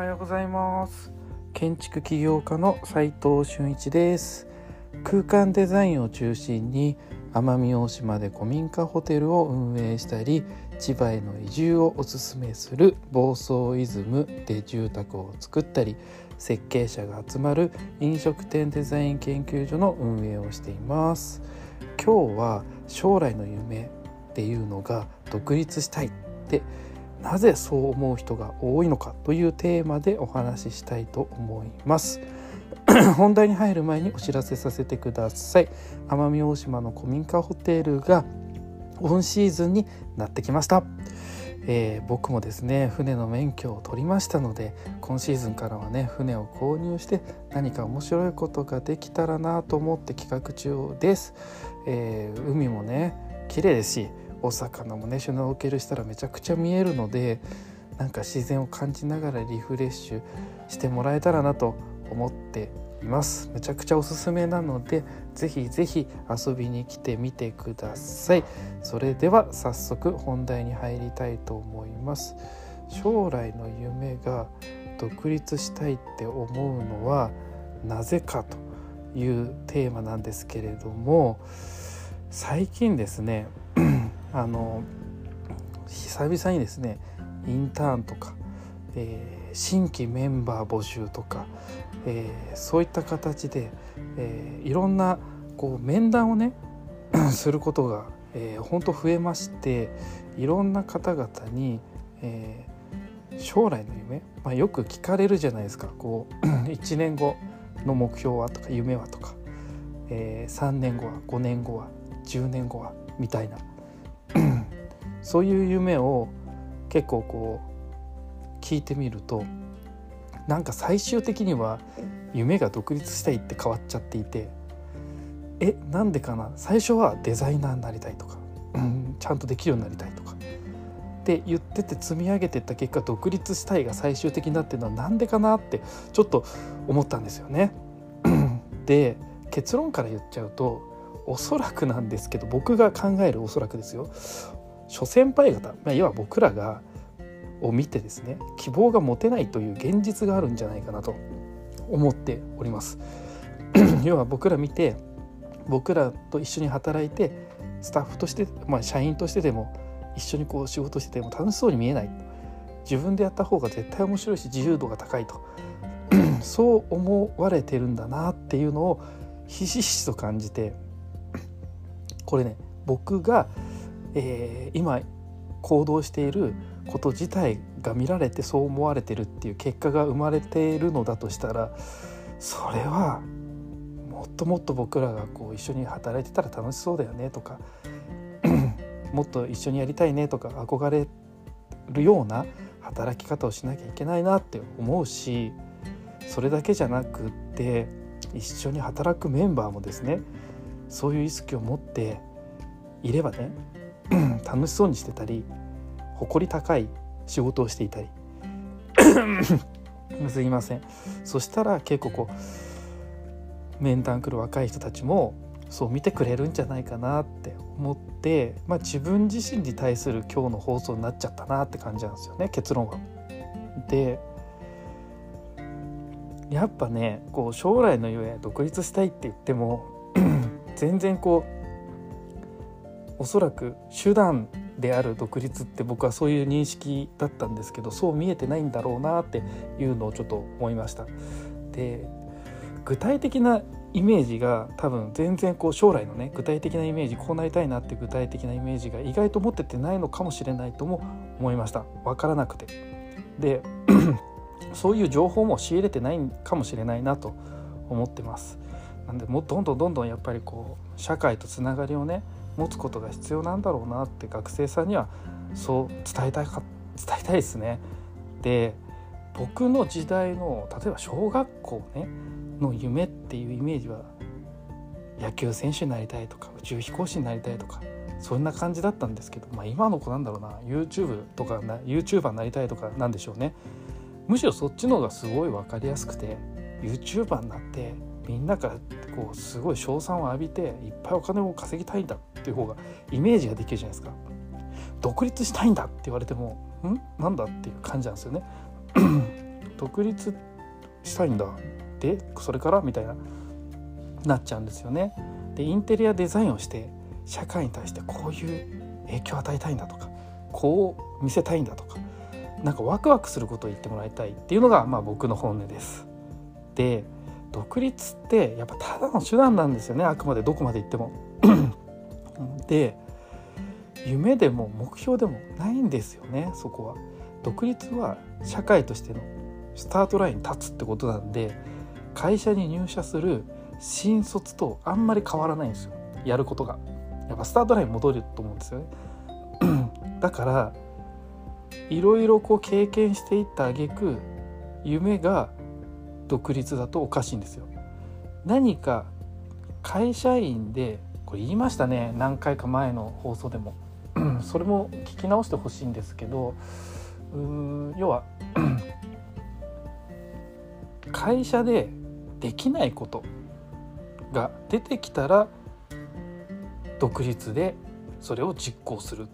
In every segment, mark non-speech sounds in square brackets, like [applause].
はようございます。建築起業家の斉藤俊一です。空間デザインを中心に奄美大島で古民家ホテルを運営したり千葉への移住をおすすめする房総イズムで住宅を作ったり設計者が集まる飲食店デザイン研究所の運営をしています。今日は将来の夢っていうのが独立したいってなぜそう思う人が多いのかというテーマでお話ししたいと思います。[clears throat] 本題に入る前にお知らせさせてください。奄美大島の古民家ホテルがオンシーズンになってきました、えー、僕もですね船の免許を取りましたので今シーズンからはね船を購入して何か面白いことができたらなと思って企画中です、えー、海もね綺麗ですしお魚もねシュノーケルしたらめちゃくちゃ見えるのでなんか自然を感じながらリフレッシュしてもらえたらなと思っています。めちゃくちゃおすすめなのでぜひぜひ遊びに来てみてください。それでは早速本題に入りたいと思います。将来の夢が独立したいって思うのはなぜかというテーマなんですけれども最近ですねあの久々にですねインターンとか、えー、新規メンバー募集とか、えー、そういった形で、えー、いろんなこう面談をね [clears throat] することが、えー、本当増えましていろんな方々に、えー、将来の夢、まあ、よく聞かれるじゃないですか。こう [clears throat] 1年後の目標はとか夢はとか、えー、3年後は5年後は10年後はみたいな。そういう夢を結構こう聞いてみるとなんか最終的には夢が独立したいって変わっちゃっていてえなんでかな？最初はデザイナーになりたいとか、うん、ちゃんとできるようになりたいとかって言ってて積み上げてった結果独立したいが最終的になってるのは何でかなってちょっと思ったんですよね。[clears throat] で結論から言っちゃうとおそらくなんですけど僕が考えるおそらくですよ諸先輩方、まあ、要は僕らがを見てですね希望が持てないという現実があるんじゃないかなと思っております。[clears throat] 要は僕ら見て僕らと一緒に働いてスタッフとして、まあ、社員としてでも一緒にこう仕事してても楽しそうに見えない。自分でやった方が絶対面白いし自由度が高いと。[clears throat] そう思われてるんだなっていうのをひしひしと感じてこれね僕がえー、今行動していること自体が見られてそう思われてるっていう結果が生まれているのだとしたらそれはもっともっと僕らがこう一緒に働いてたら楽しそうだよねとか [clears throat] もっと一緒にやりたいねとか憧れるような働き方をしなきゃいけないなって思うしそれだけじゃなくって一緒に働くメンバーもですねそういう意識を持っていればね楽しそうにしてたり誇り高い仕事をしていたり [coughs] すいませんそしたら結構こう面談来る若い人たちもそう見てくれるんじゃないかなって思って、まあ、自分自身に対する今日の放送になっちゃったなって感じなんですよね結論は。でやっぱねこう将来の夢独立したいって言っても [coughs] 全然こうおそらく手段である独立って僕はそういう認識だったんですけどそう見えてないんだろうなっていうのをちょっと思いました。で具体的なイメージが多分全然こう将来のね具体的なイメージこうなりたいなって具体的なイメージが意外と持っててないのかもしれないとも思いました。分からなくて。で [clears throat] そういう情報も仕入れてないかもしれないなと思ってます。なんでもどんどんどんどんやっぱりこう社会とつながりをね持つことが必要なんだろうなって学生さんにはそう伝えたいか伝えたいですね。で僕の時代の例えば小学校ねの夢っていうイメージは野球選手になりたいとか宇宙飛行士になりたいとかそんな感じだったんですけど、まあ、今の子なんだろうな YouTube とかな YouTuber になりたいとかなんでしょうねむしろそっちの方がすごい分かりやすくて YouTuber になってみんなからこうすごい称賛を浴びていっぱいお金を稼ぎたいんだっていう方がイメージができるじゃないですか独立したいんだって言われてもん？なんだっていう感じなんですよね [clears throat] 独立したいんだでそれからみたいななっちゃうんですよね。でインテリアデザインをして社会に対してこういう影響を与えたいんだとかこう見せたいんだとかなんかワクワクすることを言ってもらいたいっていうのがまあ僕の本音です。で独立ってやっぱただの手段なんですよねあくまでどこまで行っても。[clears throat] で夢でも目標でもないんですよねそこは。独立は社会としてのスタートラインに立つってことなんで会社に入社する新卒とあんまり変わらないんですよやることが。やっぱスタートライン戻ると思うんですよね。[clears throat] だからいろいろこう経験していった挙句夢が独立だとおかしいんですよ。何か会社員でこれ言いましたね。何回か前の放送でも。[clears throat] それも聞き直してほしいんですけどう要は [clears throat] 会社でできないことが出てきたら独立でそれを実行する。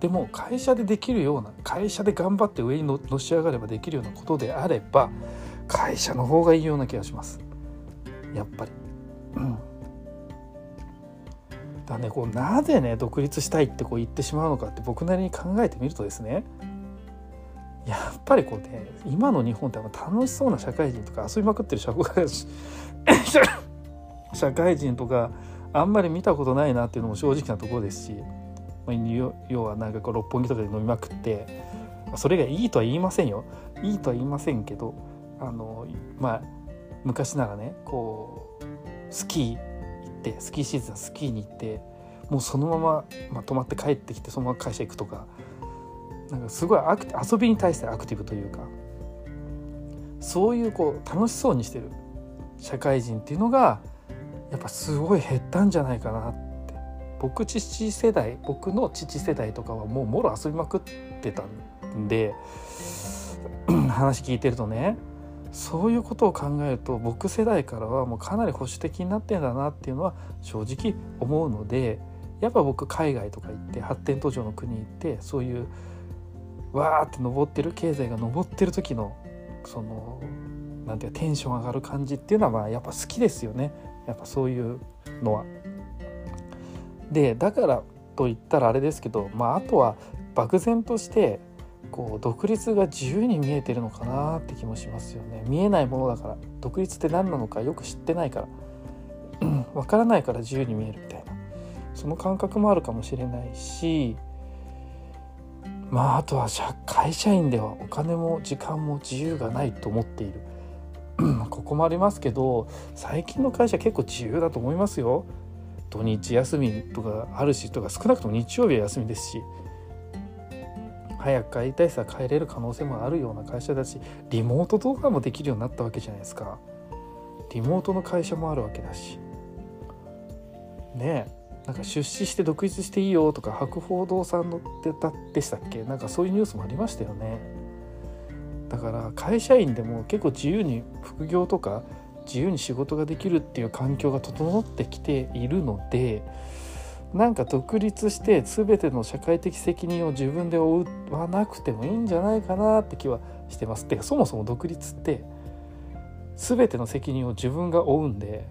でも会社でできるような会社で頑張って上にのし上がればできるようなことであれば会社の方がいいような気がします。やっぱり。うん。だねこうなぜね独立したいってこう言ってしまうのかって僕なりに考えてみるとですね。やっぱりこうね今の日本って楽しそうな社会人とか遊びまくってる社会社会人とかあんまり見たことないなっていうのも正直なところですし、まあ、要はなんかこう六本木とかで飲みまくってそれがいいとは言いませんよ。いいとは言いませんけどあのまあ昔ならねこうスキー行ってスキーシーズンスキーに行ってもうそのまま、まあ、泊まって帰ってきてそのまま会社行くとかなんかすごいアク遊びに対してアクティブというかそういうこう楽しそうにしてる社会人っていうのがやっぱすごい減ったんじゃないかなって。僕父世代僕の父世代とかはもうもろ遊びまくってたんで [clears throat] 話聞いてるとねそういうことを考えると僕世代からはもうかなり保守的になってんだなっていうのは正直思うのでやっぱ僕海外とか行って発展途上の国行ってそういうわーって登ってる経済が登ってる時のそのなんていうかテンション上がる感じっていうのはまあやっぱ好きですよねやっぱそういうのは。でだからと言ったらあれですけど、まあ、あとは漠然としてこう独立が自由に見えてるのかなって気もしますよね。見えないものだから。独立って何なのかよく知ってないから。わからないから自由に見えるみたいな。その感覚もあるかもしれないし。まああとは会社員ではお金も時間も自由がないと思っている。ここもありますけど最近の会社結構自由だと思いますよ。土日休みとかあるしとか少なくとも日曜日は休みですし。早く帰りたいさ帰れる可能性もあるような会社だしリモートとかもできるようになったわけじゃないですか。リモートの会社もあるわけだし。ねえ。なんか出資して独立していいよとか博報堂さんのってたでしたっけ？なんかそういうニュースもありましたよね。だから会社員でも結構自由に副業とか自由に仕事ができるっていう環境が整ってきているのでなんか独立して全ての社会的責任を自分で負わなくてもいいんじゃないかなって気はしてます。てかそもそも独立って全ての責任を自分が負うんで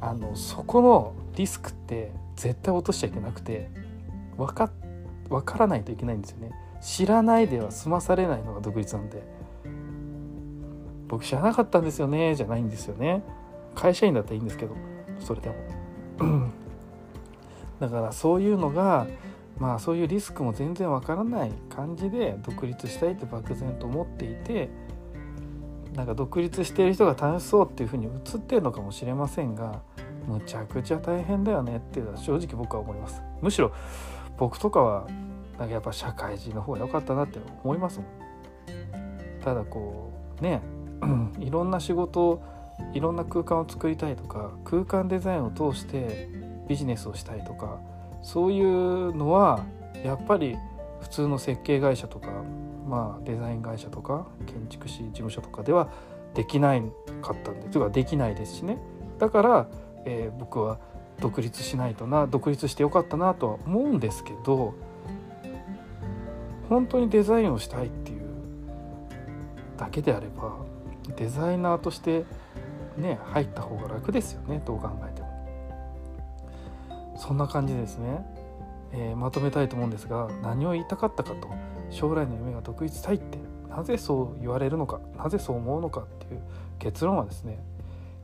あのそこのリスクって絶対落としちゃいけなくて分か分からないといけないんですよね。知らないでは済まされないのが独立なんで。僕知らなかったんですよねじゃないんですよね。会社員だったらいいんですけどそれでも。だからそういうのがまあそういうリスクも全然わからない感じで独立したいって漠然と思っていてなんか独立している人が楽しそうっていうふうに映ってるのかもしれませんがむちゃくちゃ大変だよねっていうのは正直僕は思います。むしろ僕とかはなんかやっぱ社会人の方が良かったなって思いますもん。ただこうね [clears throat] いろんな仕事いろんな空間を作りたいとか空間デザインを通してビジネスをしたいとかそういうのはやっぱり普通の設計会社とか、まあ、デザイン会社とか建築士事務所とかではできないかったんでというかできないですしね。だからえー、僕は独立しないとな独立してよかったなとは思うんですけど本当にデザインをしたいっていうだけであればデザイナーとしてね入った方が楽ですよねどう考えても。そんな感じですね、えー、まとめたいと思うんですが何を言いたかったかと将来の夢が独立したいってなぜそう言われるのかなぜそう思うのかっていう結論はですね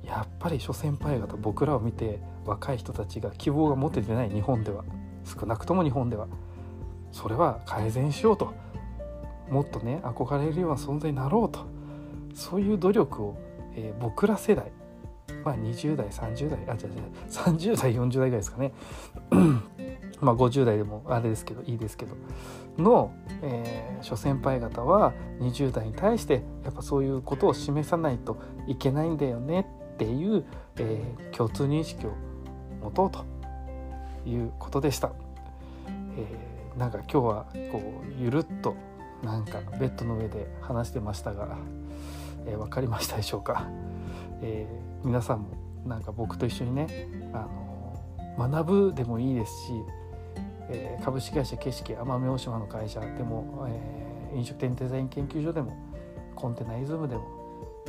やっぱり諸先輩方僕らを見て若い人たちが希望が持ててない日本では少なくとも日本ではそれは改善しようともっとね憧れるような存在になろうとそういう努力を、えー、僕ら世代まあ20代30代あ違う違う30代40代ぐらいですかね。[clears throat] まあ50代でもあれですけどいいですけど。の、えー、諸先輩方は20代に対してやっぱそういうことを示さないといけないんだよねっていう、えー、共通認識を持とうということでした。えー、なんか今日はこうゆるっとなんかベッドの上で話してましたが、えー、分かりましたでしょうか、えー、皆さんもなんか僕と一緒にね、あの学ぶでもいいですし、えー、株式会社景色奄美大島の会社でも、えー、飲食店デザイン研究所でもコンテナイズムでも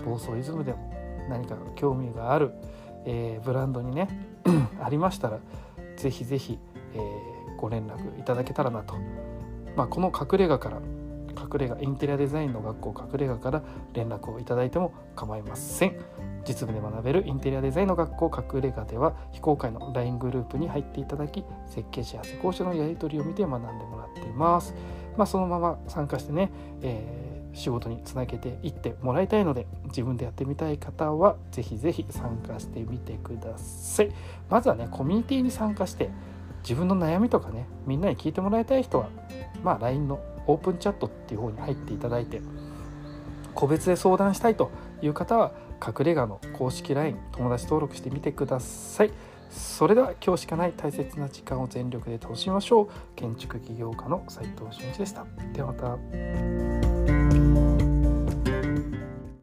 暴走イズムでも何か興味がある、えー、ブランドにね [clears throat] ありましたら是非是非、えー、ご連絡いただけたらなと、まあ、この隠れ家から隠れ家インテリアデザインの学校隠れ家から連絡をいただいても構いません。実務で学べるインテリアデザインの学校隠れ家では非公開の LINE グループに入っていただき設計士や施工者のやり取りを見て学んでもらっています。まあ、そのまま参加してね、えー仕事につなげていってもらいたいので自分でやってみたい方は是非是非参加してみてください。まずはねコミュニティに参加して自分の悩みとかねみんなに聞いてもらいたい人はまあ LINE のオープンチャットっていう方に入っていただいて個別で相談したいという方は隠れ家の公式 LINE 友達登録してみてください。それでは今日しかない大切な時間を全力で楽しみましょう。建築起業家の斉藤俊一でした。ではまた。